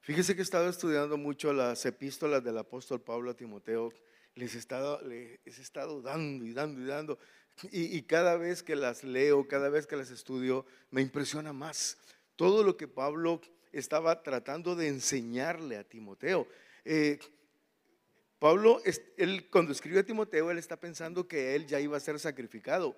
Fíjese que he estado estudiando mucho las epístolas del apóstol Pablo a Timoteo. Les he estado, les he estado dando y dando y dando. Y, cada vez que las leo, cada vez que las estudio, me impresiona más todo lo que Pablo estaba tratando de enseñarle a Timoteo. Eh, Pablo, él, cuando escribe a Timoteo, él está pensando que él ya iba a ser sacrificado.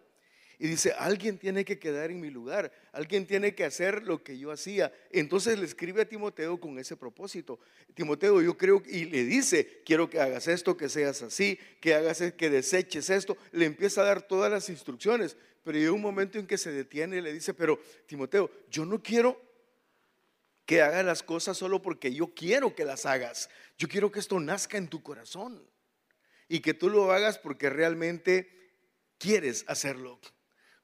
Y dice, alguien tiene que quedar en mi lugar, alguien tiene que hacer lo que yo hacía. Entonces le escribe a Timoteo con ese propósito. Timoteo, yo creo, y le dice, quiero que hagas esto, que seas así, que hagas, que deseches esto. Le empieza a dar todas las instrucciones, pero llega un momento en que se detiene y le dice, pero Timoteo, yo no quiero que hagas las cosas solo porque yo quiero que las hagas. Yo quiero que esto nazca en tu corazón y que tú lo hagas porque realmente quieres hacerlo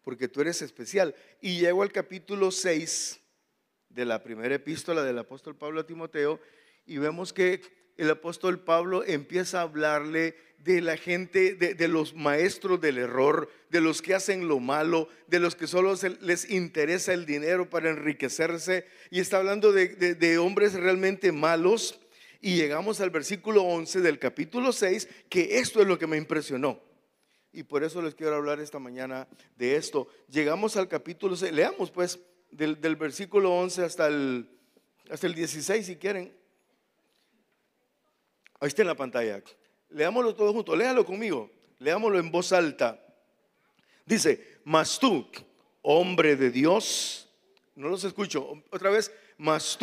porque tú eres especial. Y llego al capítulo 6 de la primera epístola del apóstol Pablo a Timoteo y vemos que el apóstol Pablo empieza a hablarle de la gente, de, los maestros del error, de los que hacen lo malo, de los que solo les interesa el dinero para enriquecerse. Y está hablando de, de hombres realmente malos. Y llegamos al versículo 11 del capítulo 6, que esto es lo que me impresionó y por eso les quiero hablar esta mañana de esto. Llegamos al capítulo 6, leamos pues del, versículo 11 hasta el, hasta el 16 si quieren. Ahí está en la pantalla. Leámoslo todos juntos, léalo conmigo, leámoslo en voz alta. Dice, mas hombre de Dios, no los escucho, otra vez, mas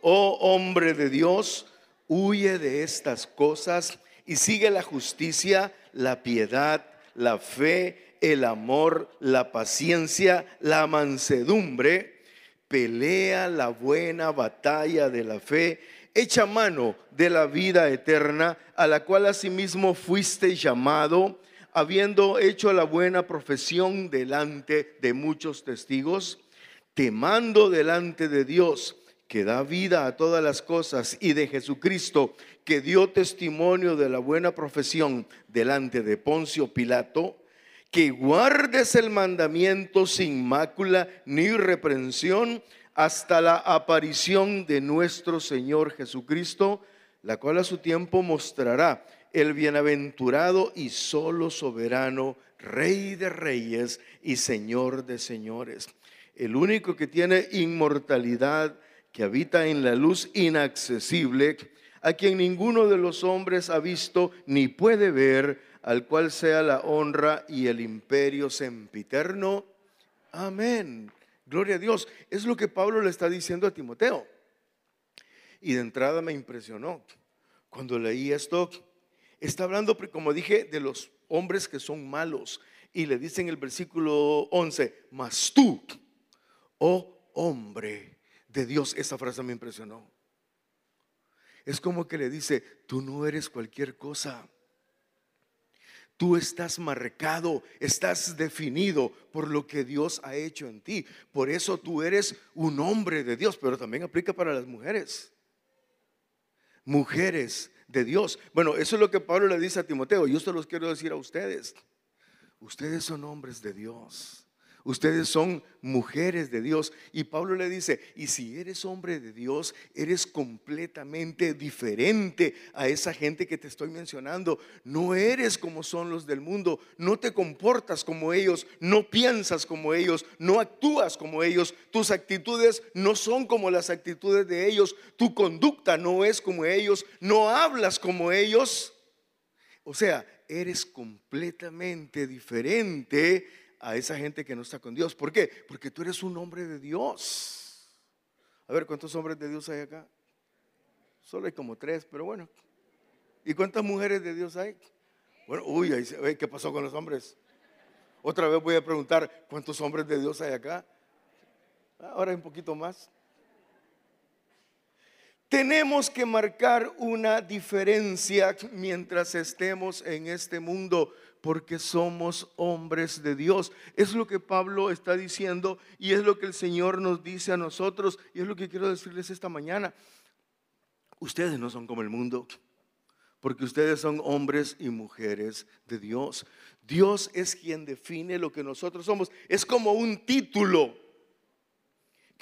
oh hombre de Dios, huye de estas cosas y sigue la justicia, la piedad, la fe, el amor, la paciencia, la mansedumbre, pelea la buena batalla de la fe, echa mano de la vida eterna, a la cual asimismo fuiste llamado, habiendo hecho la buena profesión delante de muchos testigos, te mando delante de Dios, que da vida a todas las cosas, y de Jesucristo, que dio testimonio de la buena profesión delante de Poncio Pilato, que guardes el mandamiento sin mácula ni reprensión hasta la aparición de nuestro Señor Jesucristo, la cual a su tiempo mostrará el bienaventurado y solo soberano, Rey de reyes y Señor de señores, el único que tiene inmortalidad, que habita en la luz inaccesible, a quien ninguno de los hombres ha visto ni puede ver, al cual sea la honra y el imperio sempiterno. Amén. Gloria a Dios. Es lo que Pablo le está diciendo a Timoteo. Y de entrada me impresionó. Cuando leí esto, está hablando, como dije, de los hombres que son malos. Y le dice en el versículo 11, mas tú, oh hombre de Dios, esa frase me impresionó. Es como que le dice, tú no eres cualquier cosa. Tú estás marcado, estás definido por lo que Dios ha hecho en ti. Por eso tú eres un hombre de Dios, pero también aplica para las mujeres. Mujeres de Dios. Bueno, eso es lo que Pablo le dice a Timoteo. Yo se los quiero decir a ustedes. Ustedes son hombres de Dios. Ustedes son mujeres de Dios. Y Pablo le dice, y si eres hombre de Dios, eres completamente diferente a esa gente que te estoy mencionando. No eres como son los del mundo. No te comportas como ellos. No piensas como ellos. No actúas como ellos. Tus actitudes no son como las actitudes de ellos. Tu conducta no es como ellos. No hablas como ellos. O sea, eres completamente diferente a esa gente que no está con Dios. ¿Por qué? Porque tú eres un hombre de Dios. A ver, ¿cuántos hombres de Dios hay acá? Solo hay como tres, pero bueno. ¿Y cuántas mujeres de Dios hay? Bueno, uy, ¿qué pasó con los hombres? Otra vez voy a preguntar, ¿cuántos hombres de Dios hay acá? Ahora hay un poquito más. Tenemos que marcar una diferencia mientras estemos en este mundo porque somos hombres de Dios. Es lo que Pablo está diciendo y es lo que el Señor nos dice a nosotros y es lo que quiero decirles esta mañana. Ustedes no son como el mundo, porque ustedes son hombres y mujeres de Dios. Dios es quien define lo que nosotros somos. Es como un título.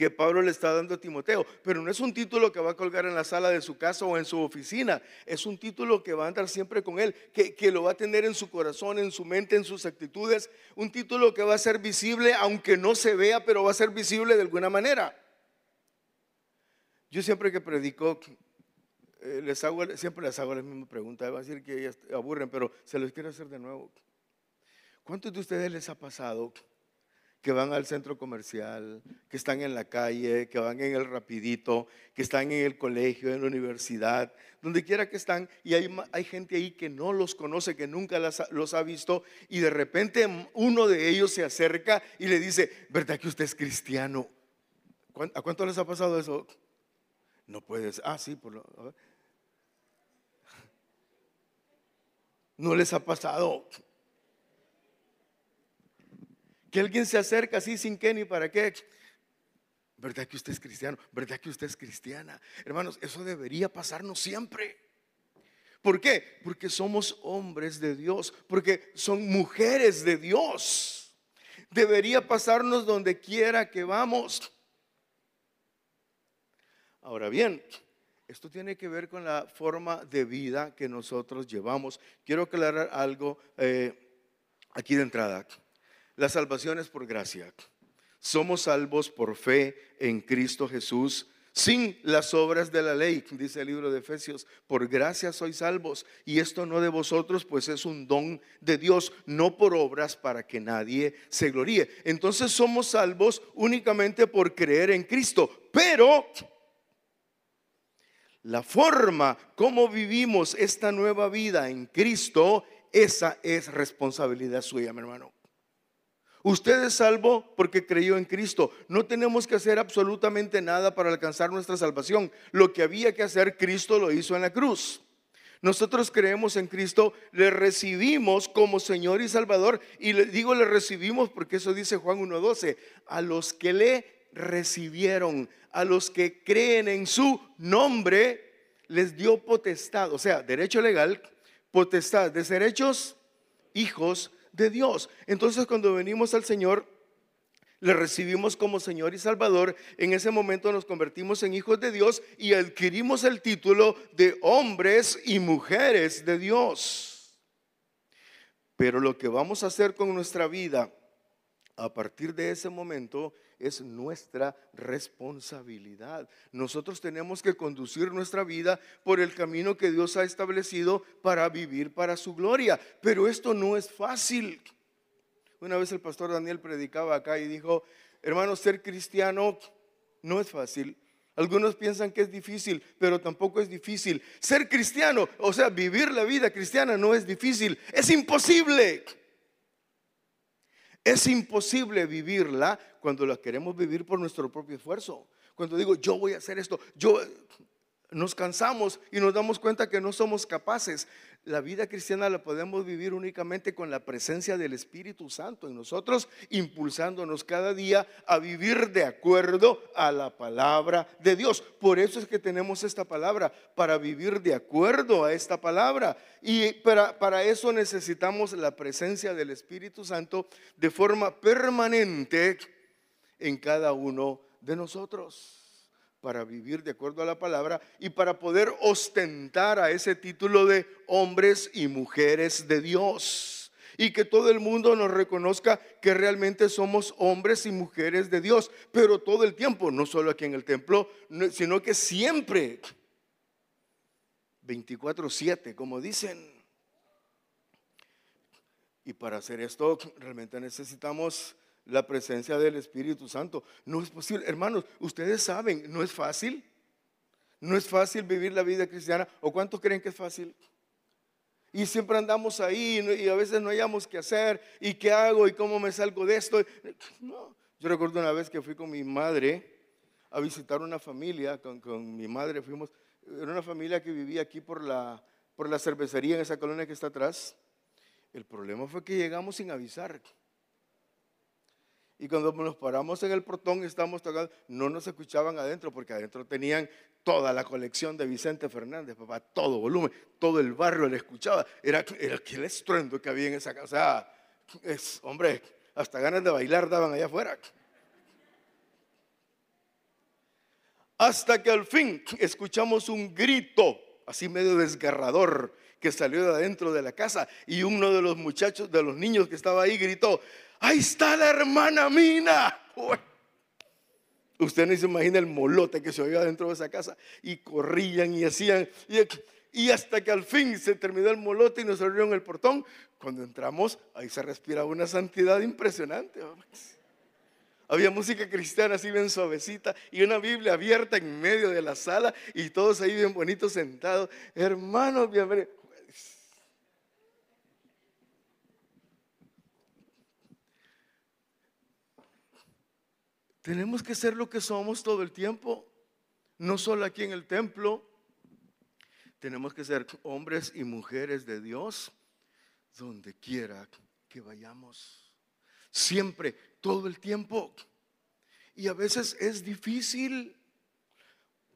Que Pablo le está dando a Timoteo. Pero no es un título que va a colgar en la sala de su casa o en su oficina. Es un título que va a andar siempre con él, que, que lo va a tener en su corazón, en su mente, en sus actitudes. Un título que va a ser visible, aunque no se vea, pero va a ser visible de alguna manera. Yo siempre que predico, eh, les hago, siempre les hago la misma pregunta. Va a decir que ellas aburren, pero se los quiero hacer de nuevo. ¿Cuántos de ustedes les ha pasado que van al centro comercial, que están en la calle, que van en el rapidito, que están en el colegio, en la universidad, donde quiera que están, y hay, hay gente ahí que no los conoce, que nunca los ha visto, y de repente uno de ellos se acerca y le dice, ¿verdad que usted es cristiano? ¿A cuánto les ha pasado eso? No puedes, ah, sí, por lo, no les ha pasado que alguien se acerca así sin qué ni para qué. ¿Verdad que usted es cristiano? ¿Verdad que usted es cristiana? Hermanos, eso debería pasarnos siempre. ¿Por qué? Porque somos hombres de Dios, porque son mujeres de Dios. Debería pasarnos donde quiera que vamos. Ahora bien, esto tiene que ver con la forma de vida que nosotros llevamos. Quiero aclarar algo eh, aquí de entrada. La salvación es por gracia. Somos salvos por fe en Cristo Jesús, sin las obras de la ley, dice el libro de Efesios. Por gracia sois salvos. Y esto no de vosotros, pues es un don de Dios, no por obras para que nadie se gloríe. Entonces somos salvos únicamente por creer en Cristo. Pero la forma como vivimos esta nueva vida en Cristo, esa es responsabilidad suya, mi hermano. Usted es salvo porque creyó en Cristo. No tenemos que hacer absolutamente nada para alcanzar nuestra salvación. Lo que había que hacer, Cristo lo hizo en la cruz. Nosotros creemos en Cristo, le recibimos como Señor y Salvador. Y le digo le recibimos porque eso dice Juan 1.12. A los que le recibieron, a los que creen en su nombre, les dio potestad, o sea, derecho legal, potestad de ser hechos hijos de Dios. Entonces cuando venimos al Señor, le recibimos como Señor y Salvador, en ese momento nos convertimos en hijos de Dios y adquirimos el título de hombres y mujeres de Dios. Pero lo que vamos a hacer con nuestra vida a partir de ese momento es nuestra responsabilidad. Nosotros tenemos que conducir nuestra vida por el camino que Dios ha establecido para vivir para su gloria. Pero esto no es fácil. Una vez el pastor Daniel predicaba acá y dijo, hermanos, ser cristiano no es fácil. Algunos piensan que es difícil, pero tampoco es difícil. Ser cristiano, o sea, vivir la vida cristiana no es difícil, es imposible. Es imposible vivirla cuando la queremos vivir por nuestro propio esfuerzo. Cuando digo, yo voy a hacer esto, yo nos cansamos y nos damos cuenta que no somos capaces. La vida cristiana la podemos vivir únicamente con la presencia del Espíritu Santo en nosotros, impulsándonos cada día a vivir de acuerdo a la palabra de Dios. Por eso es que tenemos esta palabra, para vivir de acuerdo a esta palabra. Y para, para eso necesitamos la presencia del Espíritu Santo de forma permanente en cada uno de nosotros para vivir de acuerdo a la palabra y para poder ostentar a ese título de hombres y mujeres de Dios. Y que todo el mundo nos reconozca que realmente somos hombres y mujeres de Dios, pero todo el tiempo, no solo aquí en el templo, sino que siempre, 24/7, como dicen. Y para hacer esto realmente necesitamos la presencia del Espíritu Santo. No es posible. Hermanos, ustedes saben, no es fácil. No es fácil vivir la vida cristiana. ¿O cuántos creen que es fácil? Y siempre andamos ahí y a veces no hayamos qué hacer. ¿Y qué hago? ¿Y cómo me salgo de esto? No. Yo recuerdo una vez que fui con mi madre a visitar una familia. Con, con mi madre fuimos. Era una familia que vivía aquí por la, por la cervecería en esa colonia que está atrás. El problema fue que llegamos sin avisar. Y cuando nos paramos en el portón y estamos tocando, no nos escuchaban adentro porque adentro tenían toda la colección de Vicente Fernández, papá, todo volumen, todo el barrio le escuchaba. Era, era aquel estruendo que había en esa casa. Es, hombre, hasta ganas de bailar daban allá afuera. Hasta que al fin escuchamos un grito, así medio desgarrador, que salió de adentro de la casa. Y uno de los muchachos, de los niños que estaba ahí, gritó, ahí está la hermana Mina. Usted no se imagina el molote que se oía dentro de esa casa. Y corrían y hacían. Y, hasta que al fin se terminó el molote y nos abrieron el portón. Cuando entramos, ahí se respiraba una santidad impresionante. Había música cristiana así bien suavecita y una Biblia abierta en medio de la sala y todos ahí bien bonitos sentados. Hermanos, bienvenidos. Tenemos que ser lo que somos todo el tiempo, no solo aquí en el templo. Tenemos que ser hombres y mujeres de Dios donde quiera que vayamos. Siempre, todo el tiempo. Y a veces es difícil.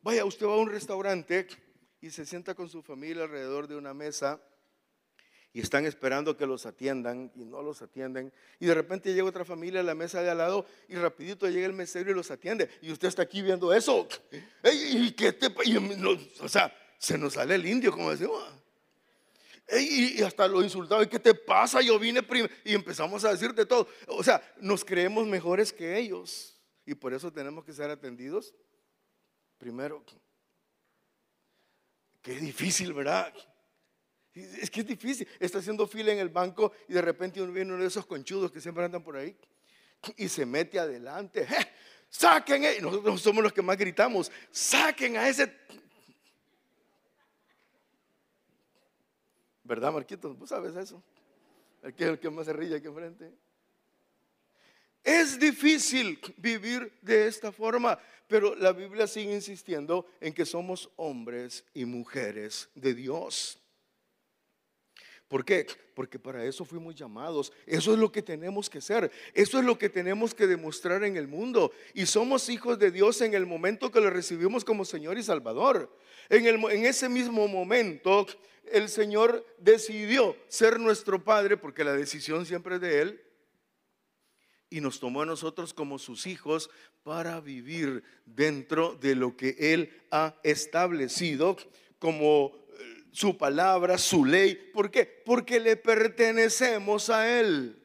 Vaya, usted va a un restaurante y se sienta con su familia alrededor de una mesa y están esperando que los atiendan y no los atienden. Y de repente llega otra familia a la mesa de al lado y rapidito llega el mesero y los atiende. Y usted está aquí viendo eso. ¿Y qué te, o sea, se nos sale el indio, como decimos. Y, hasta lo insultaba, ¿y qué te pasa? Yo vine primero. Y empezamos a decir de todo. O sea, nos creemos mejores que ellos. Y por eso tenemos que ser atendidos primero. Qué difícil, ¿verdad? Es que es difícil. Está haciendo fila en el banco y de repente uno viene uno de esos conchudos que siempre andan por ahí y se mete adelante. Saquen, e-". nosotros somos los que más gritamos, saquen a ese. ¿Verdad, Marquito? ¿Vos sabes eso? El que, el que más se ríe aquí enfrente. Es difícil vivir de esta forma, pero la Biblia sigue insistiendo en que somos hombres y mujeres de Dios. ¿Por qué? Porque para eso fuimos llamados. Eso es lo que tenemos que ser. Eso es lo que tenemos que demostrar en el mundo. Y somos hijos de Dios en el momento que lo recibimos como Señor y Salvador. En, en ese mismo momento, el Señor decidió ser nuestro Padre, porque la decisión siempre es de Él. Y nos tomó a nosotros como sus hijos para vivir dentro de lo que Él ha establecido como su palabra, su ley. ¿Por qué? Porque le pertenecemos a Él.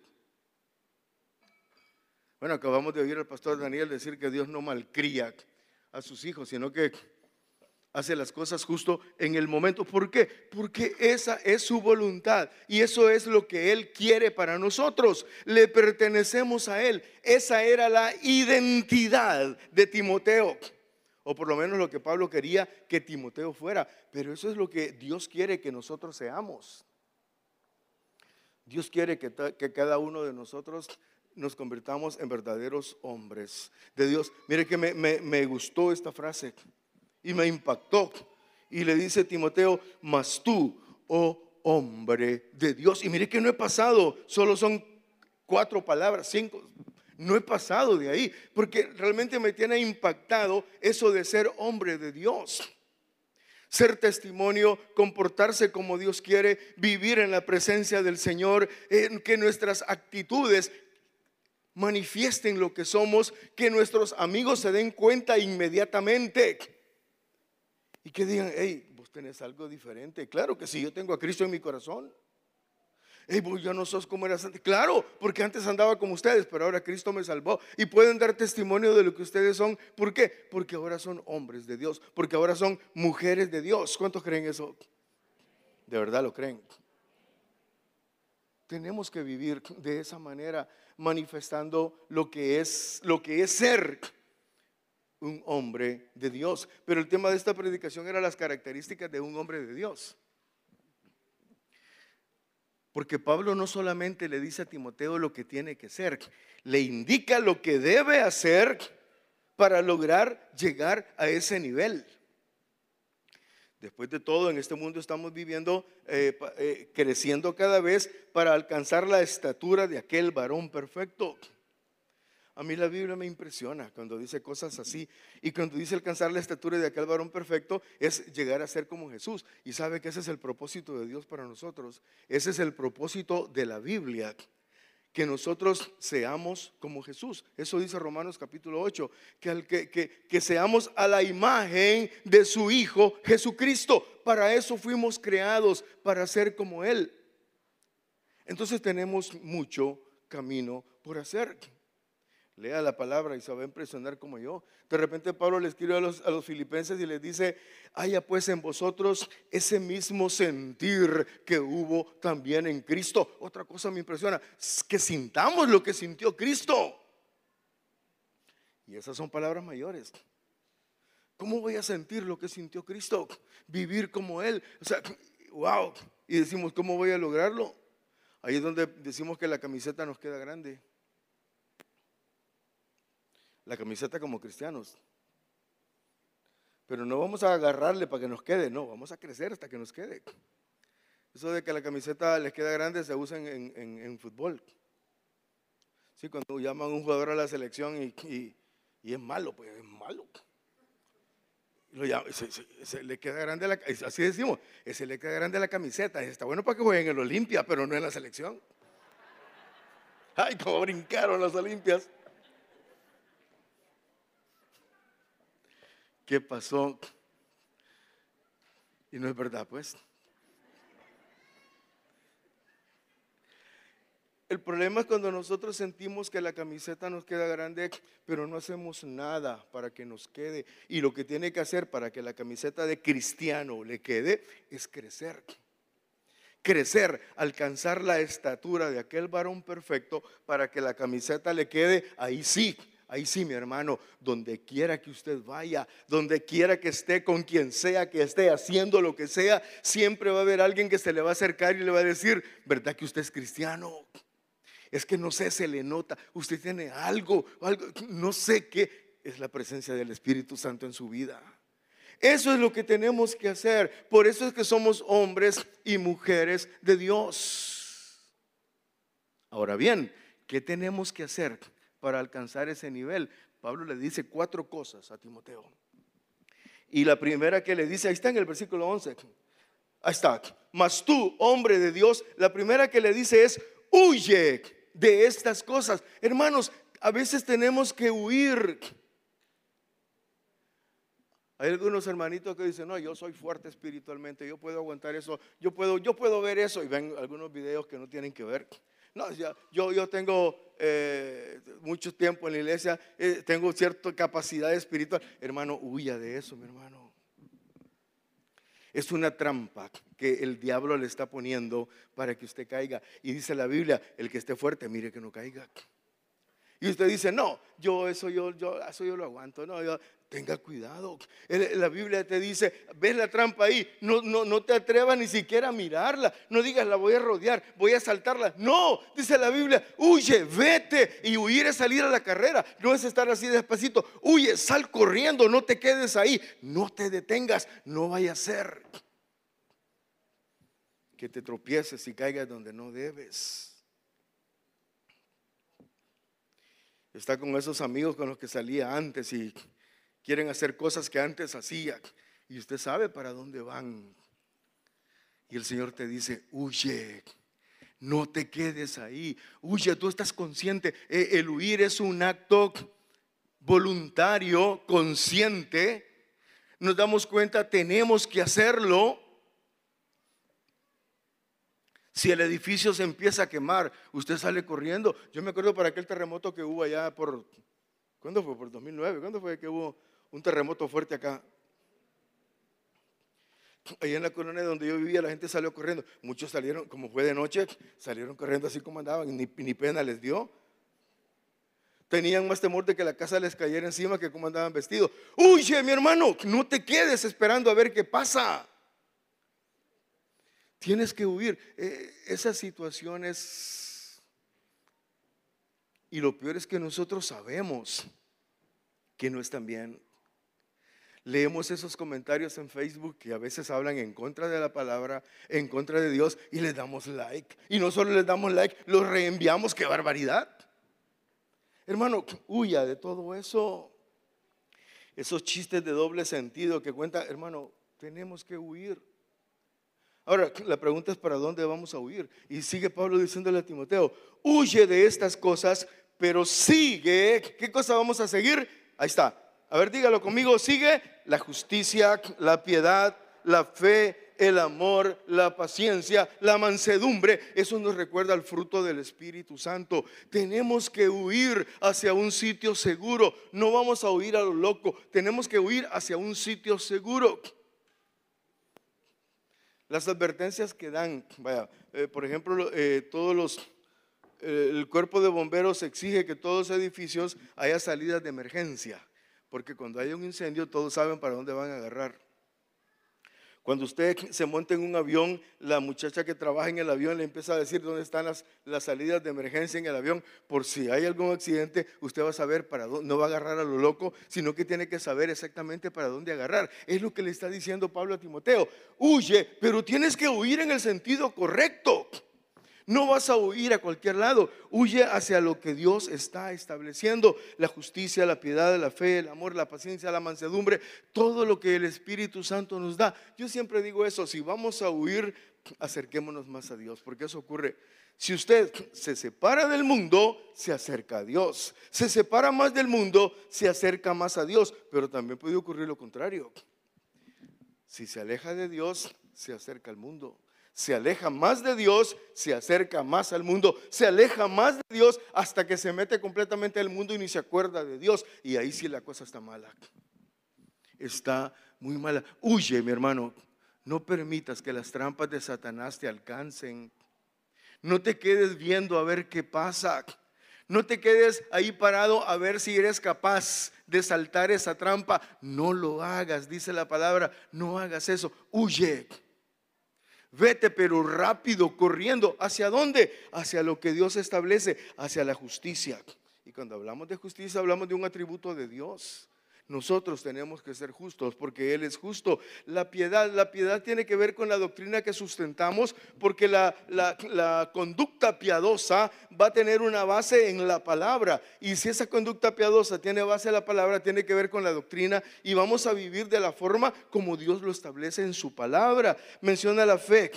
Bueno, acabamos de oír al pastor Daniel decir que Dios no malcría a sus hijos, sino que hace las cosas justo en el momento. ¿Por qué? Porque esa es su voluntad y eso es lo que Él quiere para nosotros. Le pertenecemos a Él. Esa era la identidad de Timoteo o por lo menos lo que Pablo quería que Timoteo fuera. Pero eso es lo que Dios quiere que nosotros seamos. Dios quiere que, cada uno de nosotros nos convirtamos en verdaderos hombres de Dios. Mire que me, me gustó esta frase y me impactó. Y le dice Timoteo, mas tú, oh hombre de Dios. Y mire que no he pasado, solo son cuatro palabras, cinco, no he pasado de ahí, porque realmente me tiene impactado eso de ser hombre de Dios. Ser testimonio, comportarse como Dios quiere, vivir en la presencia del Señor, en que nuestras actitudes manifiesten lo que somos, que nuestros amigos se den cuenta inmediatamente y que digan, hey, vos tenés algo diferente. Claro que sí, yo tengo a Cristo en mi corazón hey, vos ya no sos como eras antes. Claro, porque antes andaba como ustedes, pero ahora Cristo me salvó. Y pueden dar testimonio de lo que ustedes son. ¿Por qué? Porque ahora son hombres de Dios, porque ahora son mujeres de Dios. ¿Cuántos creen eso? De verdad lo creen. Tenemos que vivir de esa manera, manifestando lo que es, lo que es ser un hombre de Dios. Pero el tema de esta predicación era las características de un hombre de Dios. Porque Pablo no solamente le dice a Timoteo lo que tiene que ser, le indica lo que debe hacer para lograr llegar a ese nivel. Después de todo, en este mundo estamos viviendo, eh, eh, creciendo cada vez para alcanzar la estatura de aquel varón perfecto. A mí la Biblia me impresiona cuando dice cosas así. Y cuando dice alcanzar la estatura de aquel varón perfecto, es llegar a ser como Jesús. Y sabe que ese es el propósito de Dios para nosotros. Ese es el propósito de la Biblia. que nosotros seamos como Jesús. Eso dice Romanos capítulo 8, que, que, que, seamos a la imagen de su Hijo Jesucristo. Para eso fuimos creados, para ser como Él. Entonces tenemos mucho camino por hacer. Lea la palabra y se va a impresionar como yo. De repente Pablo le escribe a los, a los filipenses y les dice, haya pues en vosotros ese mismo sentir que hubo también en Cristo. Otra cosa me impresiona, que sintamos lo que sintió Cristo. Y esas son palabras mayores. ¿Cómo voy a sentir lo que sintió Cristo? Vivir como Él. O sea, wow. Y decimos, ¿cómo voy a lograrlo? Ahí es donde decimos que la camiseta nos queda grande la camiseta como cristianos. Pero no vamos a agarrarle para que nos quede, no, vamos a crecer hasta que nos quede. Eso de que la camiseta les queda grande se usa en, fútbol. Sí, cuando llaman a un jugador a la selección y, es malo, pues es malo. le queda grande la, así decimos, se le queda grande la camiseta. Está bueno para que jueguen en el Olimpia, pero no en la selección. Ay, cómo brincaron las Olimpias. ¿Qué pasó? Y no es verdad, pues. El problema es cuando nosotros sentimos que la camiseta nos queda grande, pero no hacemos nada para que nos quede. Y lo que tiene que hacer para que la camiseta de cristiano le quede es crecer. Crecer, alcanzar la estatura de aquel varón perfecto para que la camiseta le quede, ahí sí, Ahí sí, mi hermano, donde quiera que usted vaya, donde quiera que esté, con quien sea que esté haciendo lo que sea, siempre va a haber alguien que se le va a acercar y le va a decir, ¿verdad que usted es cristiano? Es que no sé, se le nota, usted tiene algo, algo, no sé qué, es la presencia del Espíritu Santo en su vida. Eso es lo que tenemos que hacer. Por eso es que somos hombres y mujeres de Dios. Ahora bien, ¿qué tenemos que hacer? Para alcanzar ese nivel. Pablo le dice cuatro cosas a Timoteo. Y la primera que le dice, ahí está en el versículo 11. Ahí está. Mas tú, hombre de Dios, la primera que le dice es, huye de estas cosas. Hermanos, a veces tenemos que huir. Hay algunos hermanitos que dicen, no, yo soy fuerte espiritualmente, yo puedo aguantar eso, yo puedo, yo puedo ver eso. Y ven algunos videos que no tienen que ver. No, yo, yo tengo eh, mucho tiempo en la iglesia, eh, tengo cierta capacidad espiritual. Hermano, huya de eso, mi hermano. Es una trampa que el diablo le está poniendo para que usted caiga. Y dice la Biblia, el que esté fuerte, mire que no caiga. Y usted dice, no, yo eso yo, yo, eso yo lo aguanto. No, yo, Tenga cuidado. La Biblia te dice, ves la trampa ahí, no, no, no te atrevas ni siquiera a mirarla. No digas, la voy a rodear, voy a saltarla. No, dice la Biblia, huye, vete. Y huir es salir a la carrera. No es estar así despacito. Huye, sal corriendo, no te quedes ahí. No te detengas, no vaya a ser que te tropieces y caigas donde no debes. Está con esos amigos con los que salía antes y quieren hacer cosas que antes hacía y usted sabe para dónde van. Y el Señor te dice, huye, no te quedes ahí, huye, tú estás consciente. E, el huir es un acto voluntario, consciente. Nos damos cuenta, tenemos que hacerlo. Si el edificio se empieza a quemar, usted sale corriendo. Yo me acuerdo para aquel terremoto que hubo allá por, ¿cuándo fue? Por 2009, ¿cuándo fue que hubo un terremoto fuerte acá. Ahí en la colonia donde yo vivía la gente salió corriendo. Muchos salieron, como fue de noche, salieron corriendo así como andaban, ni, ni pena les dio. Tenían más temor de que la casa les cayera encima que como andaban vestidos. Huye, mi hermano, no te quedes esperando a ver qué pasa. Tienes que huir. Eh, esas situaciones. Y lo peor es que nosotros sabemos que no están bien leemos esos comentarios en Facebook que a veces hablan en contra de la palabra, en contra de Dios, y les damos like. Y no solo les damos like, los reenviamos, qué barbaridad. Hermano, huya de todo eso. Esos chistes de doble sentido que cuenta, hermano, tenemos que huir. Ahora, la pregunta es para dónde vamos a huir. Y sigue Pablo diciéndole a Timoteo, huye de estas cosas, pero sigue. ¿Qué cosa vamos a seguir? Ahí está. A ver, dígalo conmigo. Sigue la justicia, la piedad, la fe, el amor, la paciencia, la mansedumbre. Eso nos recuerda al fruto del Espíritu Santo. Tenemos que huir hacia un sitio seguro. No vamos a huir a lo loco. Tenemos que huir hacia un sitio seguro. Las advertencias que dan, vaya, eh, por ejemplo, eh, todos los, eh, el cuerpo de bomberos exige que todos los edificios haya salidas de emergencia, porque cuando hay un incendio todos saben para dónde van a agarrar. Cuando usted se monta en un avión, la muchacha que trabaja en el avión le empieza a decir dónde están las, las salidas de emergencia en el avión. Por si hay algún accidente, usted va a saber para dónde, no va a agarrar a lo loco, sino que tiene que saber exactamente para dónde agarrar. Es lo que le está diciendo Pablo a Timoteo. Huye, pero tienes que huir en el sentido correcto. No vas a huir a cualquier lado. Huye hacia lo que Dios está estableciendo. La justicia, la piedad, la fe, el amor, la paciencia, la mansedumbre. Todo lo que el Espíritu Santo nos da. Yo siempre digo eso. Si vamos a huir, acerquémonos más a Dios. Porque eso ocurre. Si usted se separa del mundo, se acerca a Dios. Se separa más del mundo, se acerca más a Dios. Pero también puede ocurrir lo contrario. Si se aleja de Dios, se acerca al mundo se aleja más de Dios, se acerca más al mundo, se aleja más de Dios hasta que se mete completamente al mundo y ni se acuerda de Dios. Y ahí sí la cosa está mala. Está muy mala. Huye, mi hermano. No permitas que las trampas de Satanás te alcancen. No te quedes viendo a ver qué pasa. No te quedes ahí parado a ver si eres capaz de saltar esa trampa. No lo hagas, dice la palabra. No hagas eso. Huye. Vete pero rápido, corriendo. ¿Hacia dónde? Hacia lo que Dios establece, hacia la justicia. Y cuando hablamos de justicia hablamos de un atributo de Dios. Nosotros tenemos que ser justos porque Él es justo. La piedad, la piedad tiene que ver con la doctrina que sustentamos porque la, la, conducta piadosa va a tener una base en la palabra. Y si esa conducta piadosa tiene base en la palabra, tiene que ver con la doctrina y vamos a vivir de la forma como Dios lo establece en su palabra. Menciona la fe.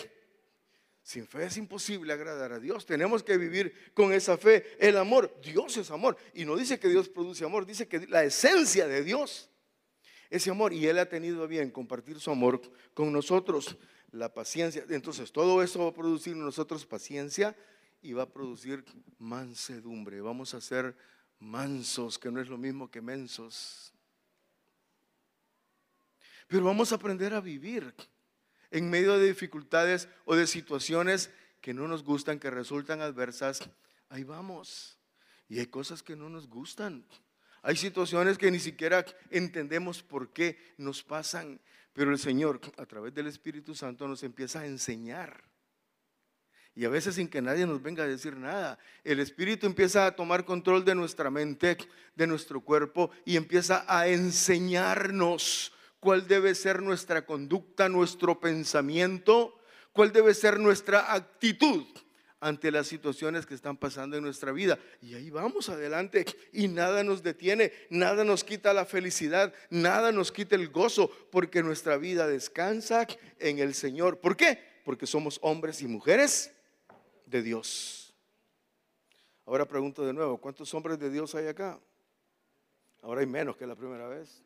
Sin fe es imposible agradar a Dios. Tenemos que vivir con esa fe. El amor, Dios es amor. Y no dice que Dios produce amor, dice que la esencia de Dios ese amor. Y Él ha tenido bien compartir su amor con nosotros. La paciencia. Entonces todo eso va a producir en nosotros paciencia y va a producir mansedumbre. Vamos a ser mansos, que no es lo mismo que mensos. Pero vamos a aprender a vivir en medio de dificultades o de situaciones que no nos gustan, que resultan adversas, ahí vamos. Y hay cosas que no nos gustan. Hay situaciones que ni siquiera entendemos por qué nos pasan, pero el Señor a través del Espíritu Santo nos empieza a enseñar. Y a veces sin que nadie nos venga a decir nada, el Espíritu empieza a tomar control de nuestra mente, de nuestro cuerpo y empieza a enseñarnos cuál debe ser nuestra conducta, nuestro pensamiento, cuál debe ser nuestra actitud ante las situaciones que están pasando en nuestra vida. Y ahí vamos adelante y nada nos detiene, nada nos quita la felicidad, nada nos quita el gozo, porque nuestra vida descansa en el Señor. ¿Por qué? Porque somos hombres y mujeres de Dios. Ahora pregunto de nuevo, ¿cuántos hombres de Dios hay acá? Ahora hay menos que la primera vez.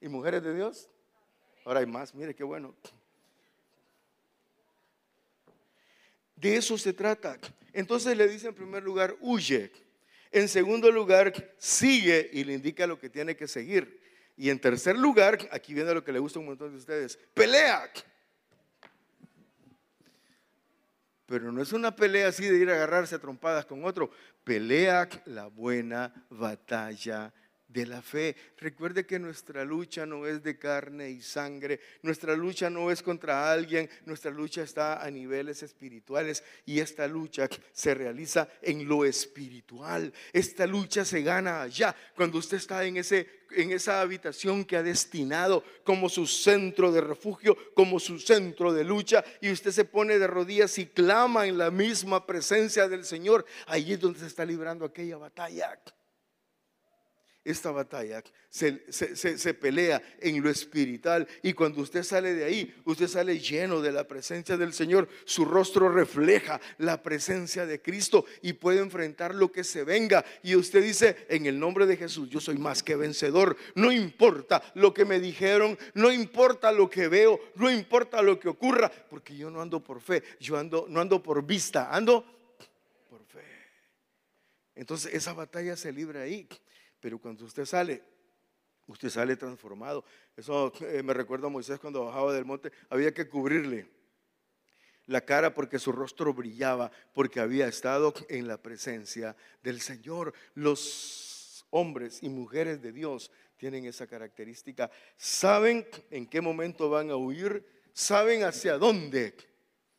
¿Y mujeres de Dios? Ahora hay más, mire qué bueno. De eso se trata. Entonces le dice en primer lugar, huye. En segundo lugar, sigue y le indica lo que tiene que seguir. Y en tercer lugar, aquí viene lo que le gusta a un montón de ustedes, pelea. Pero no es una pelea así de ir a agarrarse a trompadas con otro. Pelea la buena batalla de la fe. Recuerde que nuestra lucha no es de carne y sangre, nuestra lucha no es contra alguien, nuestra lucha está a niveles espirituales y esta lucha se realiza en lo espiritual. Esta lucha se gana allá, cuando usted está en, ese, en esa habitación que ha destinado como su centro de refugio, como su centro de lucha y usted se pone de rodillas y clama en la misma presencia del Señor. Allí es donde se está librando aquella batalla. Esta batalla se, pelea en lo espiritual y cuando usted sale de ahí, usted sale lleno de la presencia del Señor, su rostro refleja la presencia de Cristo y puede enfrentar lo que se venga y usted dice, en el nombre de Jesús, yo soy más que vencedor, no importa lo que me dijeron, no importa lo que veo, no importa lo que ocurra, porque yo no ando por fe, yo ando no ando por vista, ando por fe. Entonces esa batalla se libra ahí. Pero cuando usted sale, usted sale transformado. Eso eh, me recuerda a Moisés cuando bajaba del monte, había que cubrirle la cara porque su rostro brillaba, porque había estado en la presencia del Señor. Los hombres y mujeres de Dios tienen esa característica. Saben en qué momento van a huir, saben hacia dónde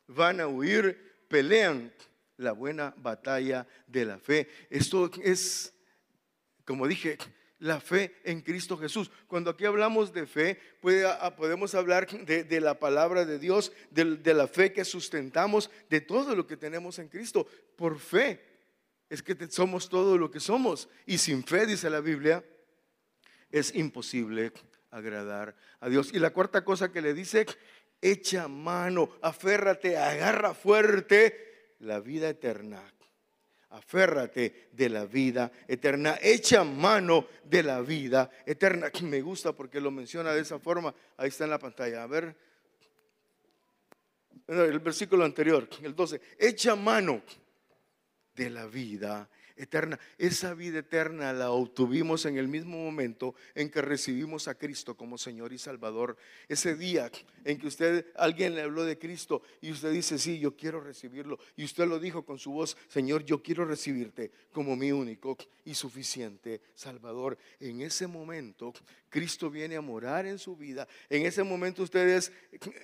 van a huir, pelean la buena batalla de la fe. Esto es como dije, la fe en Cristo Jesús. Cuando aquí hablamos de fe, podemos hablar de, la palabra de Dios, de, la fe que sustentamos, de todo lo que tenemos en Cristo. Por fe es que somos todo lo que somos. Y sin fe, dice la Biblia, es imposible agradar a Dios. Y la cuarta cosa que le dice, echa mano, aférrate, agarra fuerte la vida eterna aférrate de la vida eterna, echa mano de la vida eterna. Me gusta porque lo menciona de esa forma, ahí está en la pantalla. A ver, el versículo anterior, el 12, echa mano de la vida eterna. Esa vida eterna la obtuvimos en el mismo momento en que recibimos a Cristo como Señor y Salvador. Ese día en que usted, alguien le habló de Cristo y usted dice, sí, yo quiero recibirlo. Y usted lo dijo con su voz, Señor, yo quiero recibirte como mi único y suficiente Salvador. En ese momento, Cristo viene a morar en su vida. En ese momento usted es,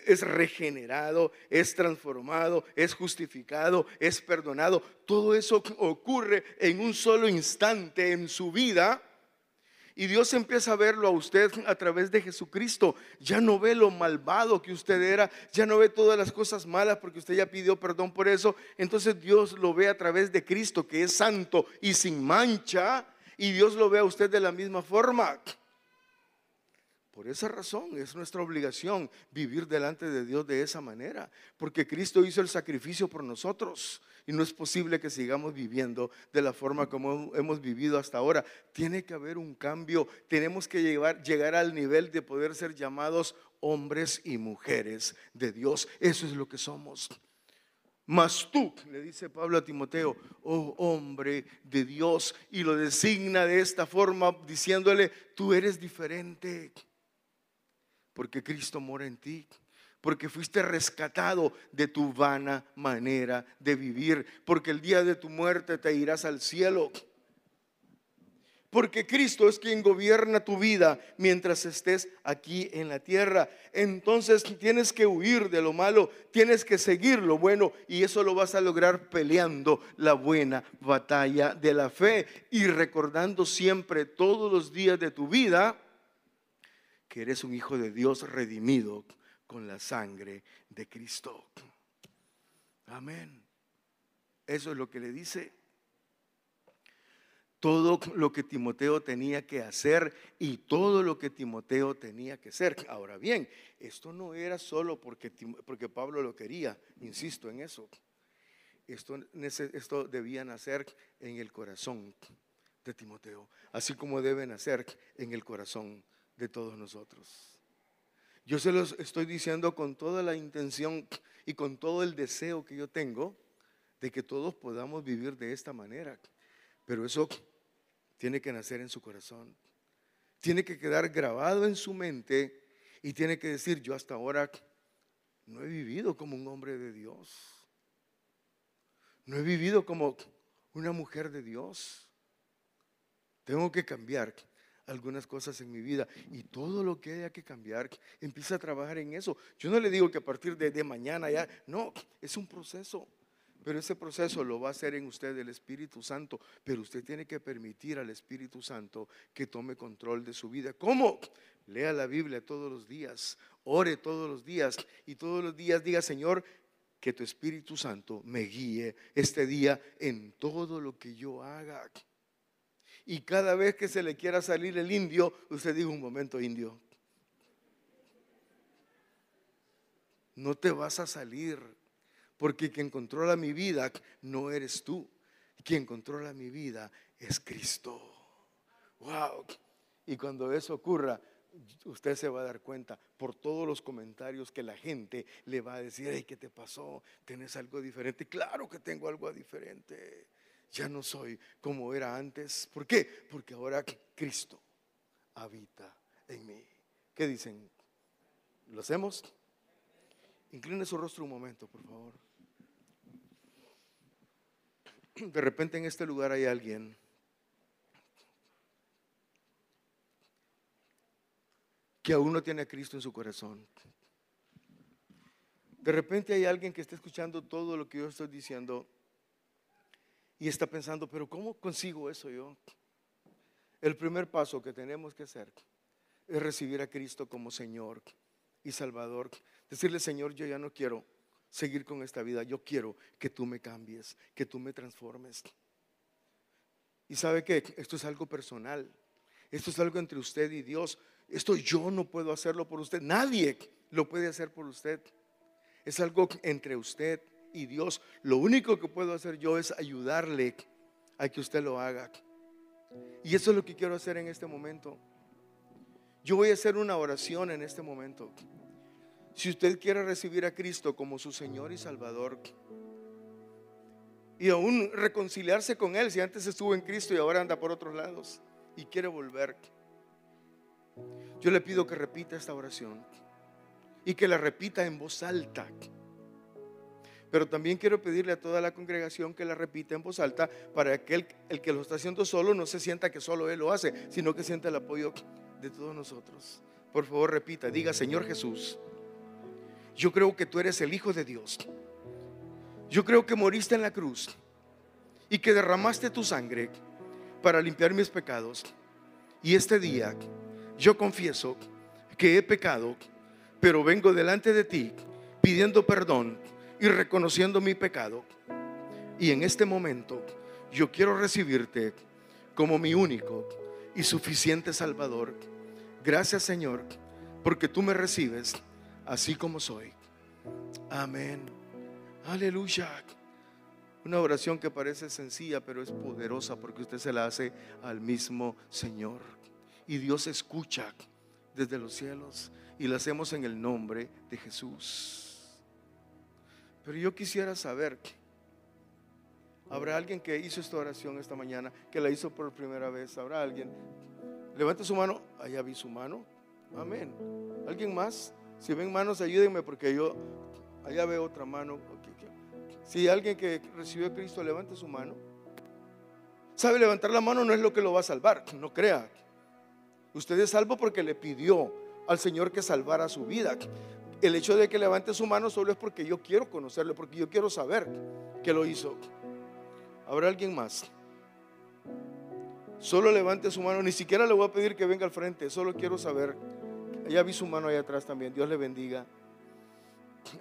es regenerado, es transformado, es justificado, es perdonado. Todo eso ocurre en un solo instante en su vida. Y Dios empieza a verlo a usted a través de Jesucristo. Ya no ve lo malvado que usted era, ya no ve todas las cosas malas porque usted ya pidió perdón por eso. Entonces Dios lo ve a través de Cristo, que es santo y sin mancha. Y Dios lo ve a usted de la misma forma. Por esa razón es nuestra obligación vivir delante de Dios de esa manera, porque Cristo hizo el sacrificio por nosotros y no es posible que sigamos viviendo de la forma como hemos vivido hasta ahora. Tiene que haber un cambio, tenemos que llegar, llegar al nivel de poder ser llamados hombres y mujeres de Dios. Eso es lo que somos. Mas tú, le dice Pablo a Timoteo, oh hombre de Dios, y lo designa de esta forma, diciéndole, tú eres diferente porque Cristo mora en ti, porque fuiste rescatado de tu vana manera de vivir, porque el día de tu muerte te irás al cielo. Porque Cristo es quien gobierna tu vida mientras estés aquí en la tierra. Entonces tienes que huir de lo malo, tienes que seguir lo bueno y eso lo vas a lograr peleando la buena batalla de la fe y recordando siempre todos los días de tu vida que eres un hijo de Dios redimido con la sangre de Cristo. Amén. Eso es lo que le dice. Todo lo que Timoteo tenía que hacer y todo lo que Timoteo tenía que ser. Ahora bien, esto no era solo porque, porque Pablo lo quería, insisto en eso. Esto, esto debía nacer en el corazón de Timoteo, así como debe nacer en el corazón de todos nosotros. Yo se los estoy diciendo con toda la intención y con todo el deseo que yo tengo de que todos podamos vivir de esta manera. Pero eso tiene que nacer en su corazón. Tiene que quedar grabado en su mente y tiene que decir, yo hasta ahora no he vivido como un hombre de Dios. No he vivido como una mujer de Dios. Tengo que cambiar algunas cosas en mi vida y todo lo que haya que cambiar, empieza a trabajar en eso. Yo no le digo que a partir de, mañana ya, no, es un proceso. Pero ese proceso lo va a hacer en usted el Espíritu Santo. Pero usted tiene que permitir al Espíritu Santo que tome control de su vida. ¿Cómo? Lea la Biblia todos los días, ore todos los días y todos los días diga, Señor, que tu Espíritu Santo me guíe este día en todo lo que yo haga. Y cada vez que se le quiera salir el indio, usted diga un momento indio. No te vas a salir, porque quien controla mi vida no eres tú. Quien controla mi vida es Cristo. Wow. Y cuando eso ocurra, usted se va a dar cuenta por todos los comentarios que la gente le va a decir, ¿qué te pasó? ¿Tienes algo diferente? Claro que tengo algo diferente. Ya no soy como era antes. ¿Por qué? Porque ahora Cristo habita en mí. ¿Qué dicen? ¿Lo hacemos? Incline su rostro un momento, por favor. De repente en este lugar hay alguien que aún no tiene a Cristo en su corazón. De repente hay alguien que está escuchando todo lo que yo estoy diciendo y está pensando, pero ¿cómo consigo eso yo? El primer paso que tenemos que hacer es recibir a Cristo como Señor y Salvador. Decirle, Señor, yo ya no quiero seguir con esta vida, yo quiero que tú me cambies, que tú me transformes. Y sabe que esto es algo personal, esto es algo entre usted y Dios. Esto yo no puedo hacerlo por usted. Nadie lo puede hacer por usted. Es algo entre usted y Dios. Lo único que puedo hacer yo es ayudarle a que usted lo haga. Y eso es lo que quiero hacer en este momento. Yo voy a hacer una oración en este momento. Si usted quiere recibir a Cristo como su Señor y Salvador, y aún reconciliarse con Él, si antes estuvo en Cristo y ahora anda por otros lados y quiere volver, yo le pido que repita esta oración y que la repita en voz alta. Pero también quiero pedirle a toda la congregación que la repita en voz alta para que el, que lo está haciendo solo no se sienta que solo él lo hace, sino que sienta el apoyo de todos nosotros. Por favor, repita, diga, Señor Jesús, yo creo que tú eres el Hijo de Dios. Yo creo que moriste en la cruz y que derramaste tu sangre para limpiar mis pecados. Y este día yo confieso que he pecado, pero vengo delante de ti pidiendo perdón y reconociendo mi pecado. Y en este momento yo quiero recibirte como mi único y suficiente Salvador. Gracias Señor, porque tú me recibes así como soy. Amén. Aleluya. Una oración que parece sencilla, pero es poderosa porque usted se la hace al mismo Señor y Dios escucha desde los cielos y lo hacemos en el nombre de Jesús. Pero yo quisiera saber, ¿habrá alguien que hizo esta oración esta mañana, que la hizo por primera vez? ¿Habrá alguien? Levante su mano, allá vi su mano. Amén. ¿Alguien más? Si ven manos, ayúdenme porque yo allá veo otra mano. Si alguien que recibió a Cristo levante su mano. Sabe, levantar la mano no es lo que lo va a salvar, no crea. Usted es salvo porque le pidió al Señor que salvara su vida. El hecho de que levante su mano solo es porque yo quiero conocerlo, porque yo quiero saber que lo hizo. ¿Habrá alguien más? Solo levante su mano, ni siquiera le voy a pedir que venga al frente, solo quiero saber. Ya vi su mano ahí atrás también, Dios le bendiga.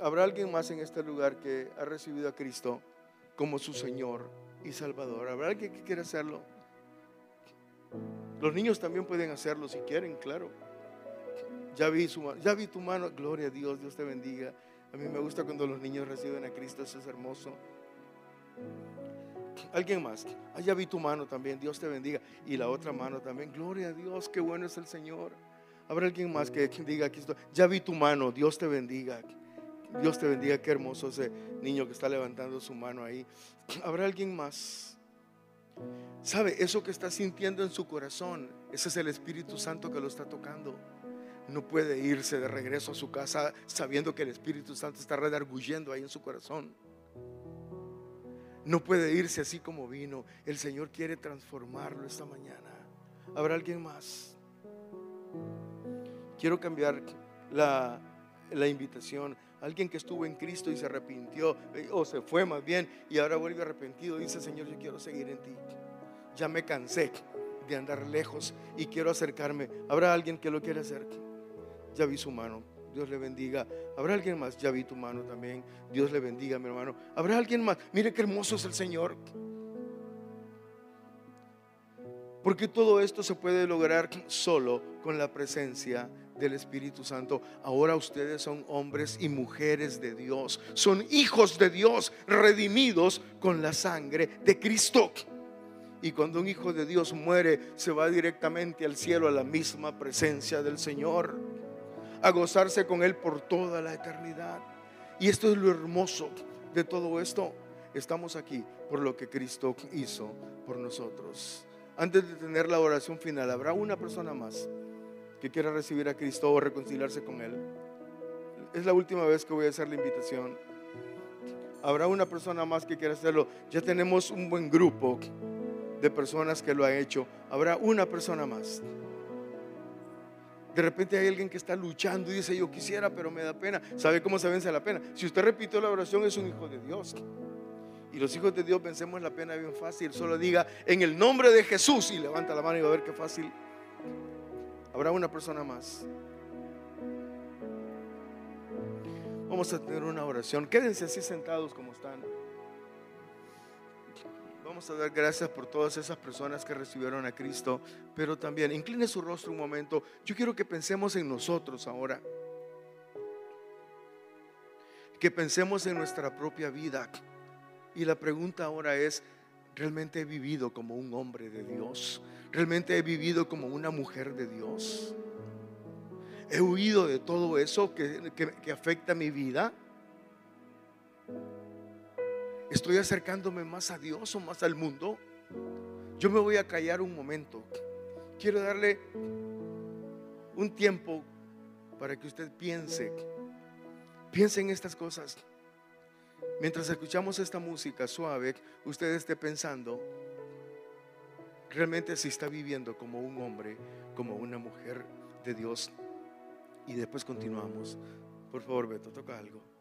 ¿Habrá alguien más en este lugar que ha recibido a Cristo como su Señor y Salvador? ¿Habrá alguien que quiera hacerlo? Los niños también pueden hacerlo si quieren, claro. Ya vi, su, ya vi tu mano, gloria a Dios, Dios te bendiga. A mí me gusta cuando los niños reciben a Cristo, eso es hermoso. Alguien más, ah, ya vi tu mano también, Dios te bendiga. Y la otra mano también, gloria a Dios, qué bueno es el Señor. Habrá alguien más que diga aquí ya vi tu mano, Dios te bendiga. Dios te bendiga, qué hermoso ese niño que está levantando su mano ahí. Habrá alguien más. ¿Sabe? Eso que está sintiendo en su corazón, ese es el Espíritu Santo que lo está tocando. No puede irse de regreso a su casa sabiendo que el Espíritu Santo está redarguyendo ahí en su corazón. No puede irse así como vino. El Señor quiere transformarlo esta mañana. ¿Habrá alguien más? Quiero cambiar la, la invitación. Alguien que estuvo en Cristo y se arrepintió, eh, o se fue más bien, y ahora vuelve arrepentido, dice, Señor, yo quiero seguir en ti. Ya me cansé de andar lejos y quiero acercarme. ¿Habrá alguien que lo quiera hacer? Ya vi su mano. Dios le bendiga. ¿Habrá alguien más? Ya vi tu mano también. Dios le bendiga, mi hermano. ¿Habrá alguien más? Mire qué hermoso es el Señor. Porque todo esto se puede lograr solo con la presencia del Espíritu Santo. Ahora ustedes son hombres y mujeres de Dios. Son hijos de Dios, redimidos con la sangre de Cristo. Y cuando un hijo de Dios muere, se va directamente al cielo a la misma presencia del Señor, gozarse con Él por toda la eternidad. Y esto es lo hermoso de todo esto. Estamos aquí por lo que Cristo hizo por nosotros. Antes de tener la oración final, ¿habrá una persona más que quiera recibir a Cristo o reconciliarse con Él? Es la última vez que voy a hacer la invitación. Habrá una persona más que quiera hacerlo. Ya tenemos un buen grupo de personas que lo ha hecho. Habrá una persona más. De repente hay alguien que está luchando y dice, yo quisiera, pero me da pena. ¿Sabe cómo se vence la pena? Si usted repitió la oración, es un hijo de Dios. Y los hijos de Dios vencemos la pena bien fácil. Solo diga en el nombre de Jesús y levanta la mano y va a ver qué fácil. Habrá una persona más. Vamos a tener una oración. Quédense así sentados como están. Vamos a dar gracias por todas esas personas que recibieron a Cristo, pero también incline su rostro un momento. Yo quiero que pensemos en nosotros ahora. Que pensemos en nuestra propia vida. Y la pregunta ahora es, ¿realmente he vivido como un hombre de Dios? ¿Realmente he vivido como una mujer de Dios? ¿He huido de todo eso que, que, afecta mi vida? ¿Estoy acercándome más a Dios o más al mundo? Yo me voy a callar un momento. Quiero darle un tiempo para que usted piense. Piense en estas cosas. Mientras escuchamos esta música suave, usted esté pensando realmente si está viviendo como un hombre, como una mujer de Dios. Y después continuamos. Por favor, Beto, toca algo.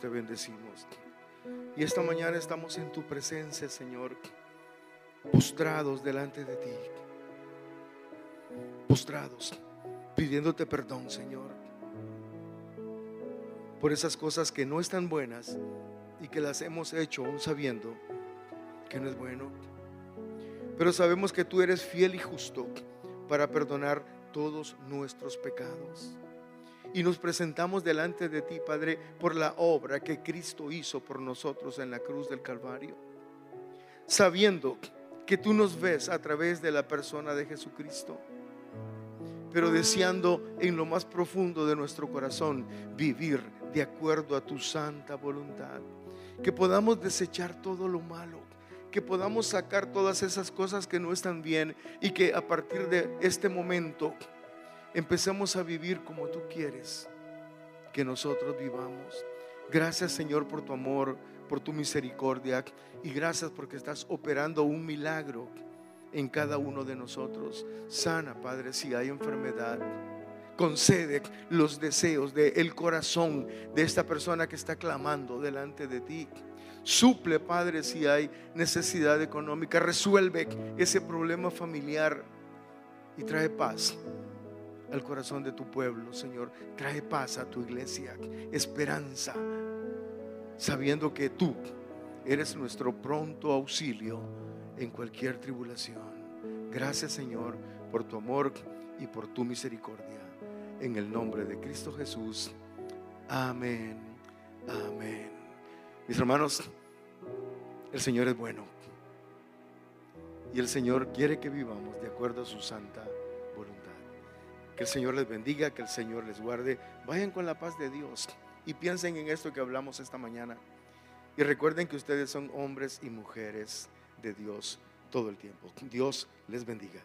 Te bendecimos. Y esta mañana estamos en tu presencia, Señor, postrados delante de ti. Postrados, pidiéndote perdón, Señor, por esas cosas que no están buenas y que las hemos hecho aún sabiendo que no es bueno. Pero sabemos que tú eres fiel y justo para perdonar todos nuestros pecados y nos presentamos delante de ti, Padre, por la obra que Cristo hizo por nosotros en la cruz del Calvario, sabiendo que tú nos ves a través de la persona de Jesucristo, pero deseando en lo más profundo de nuestro corazón vivir de acuerdo a tu santa voluntad, que podamos desechar todo lo malo que podamos sacar todas esas cosas que no están bien y que a partir de este momento empecemos a vivir como tú quieres que nosotros vivamos. Gracias Señor por tu amor, por tu misericordia y gracias porque estás operando un milagro en cada uno de nosotros. Sana, Padre, si hay enfermedad. Concede los deseos del el corazón de esta persona que está clamando delante de ti. Suple, Padre, si hay necesidad económica. Resuelve ese problema familiar y trae paz al corazón de tu pueblo, Señor. Trae paz a tu iglesia, esperanza, sabiendo que tú eres nuestro pronto auxilio en cualquier tribulación. Gracias, Señor, por tu amor y por tu misericordia. En el nombre de Cristo Jesús. Amén. Amén. Mis hermanos, el Señor es bueno. Y el Señor quiere que vivamos de acuerdo a su santa que el Señor les bendiga, que el Señor les guarde. Vayan con la paz de Dios y piensen en esto que hablamos esta mañana. Y recuerden que ustedes son hombres y mujeres de Dios todo el tiempo. Dios les bendiga.